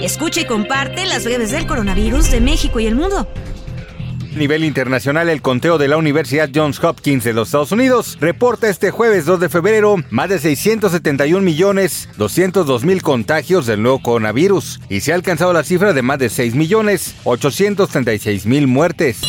Escucha y comparte las breves del coronavirus de México y el mundo. A nivel internacional, el conteo de la Universidad Johns Hopkins de los Estados Unidos reporta este jueves 2 de febrero más de 671 millones 202 mil contagios del nuevo coronavirus y se ha alcanzado la cifra de más de 6 millones 836 mil muertes.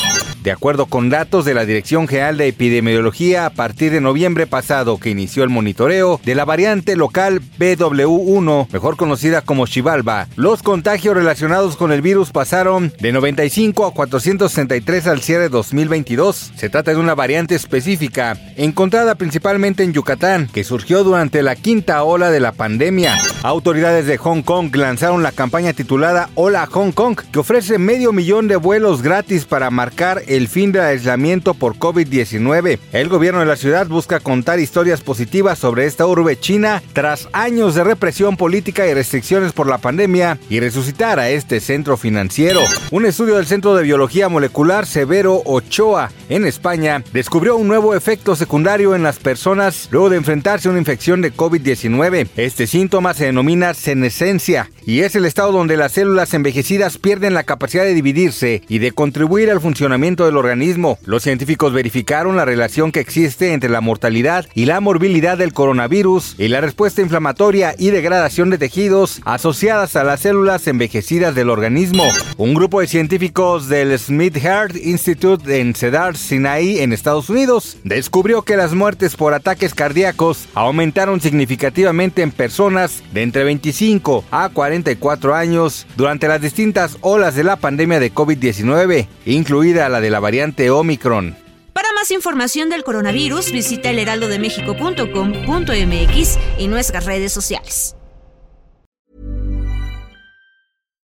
De acuerdo con datos de la Dirección General de Epidemiología, a partir de noviembre pasado que inició el monitoreo de la variante local BW1, mejor conocida como Xibalba, los contagios relacionados con el virus pasaron de 95 a 463 al cierre de 2022. Se trata de una variante específica, encontrada principalmente en Yucatán, que surgió durante la quinta ola de la pandemia. Autoridades de Hong Kong lanzaron la campaña titulada Hola Hong Kong, que ofrece medio millón de vuelos gratis para marcar el fin del aislamiento por COVID-19. El gobierno de la ciudad busca contar historias positivas sobre esta urbe china tras años de represión política y restricciones por la pandemia y resucitar a este centro financiero. Un estudio del Centro de Biología Molecular Severo Ochoa en España descubrió un nuevo efecto secundario en las personas luego de enfrentarse a una infección de COVID-19. Este síntoma se denomina senescencia y es el estado donde las células envejecidas pierden la capacidad de dividirse y de contribuir al funcionamiento del organismo. Los científicos verificaron la relación que existe entre la mortalidad y la morbilidad del coronavirus y la respuesta inflamatoria y degradación de tejidos asociadas a las células envejecidas del organismo. Un grupo de científicos del Smith Heart Institute en Cedar Sinai en Estados Unidos descubrió que las muertes por ataques cardíacos aumentaron significativamente en personas de entre 25 a 44 años durante las distintas olas de la pandemia de COVID-19, incluida la de la variante Omicron. Para más información del coronavirus, visita elheraldodemexico.com.mx y nuestras redes sociales.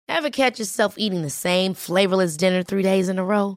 Ever catch yourself eating the same flavorless dinner three days in a row?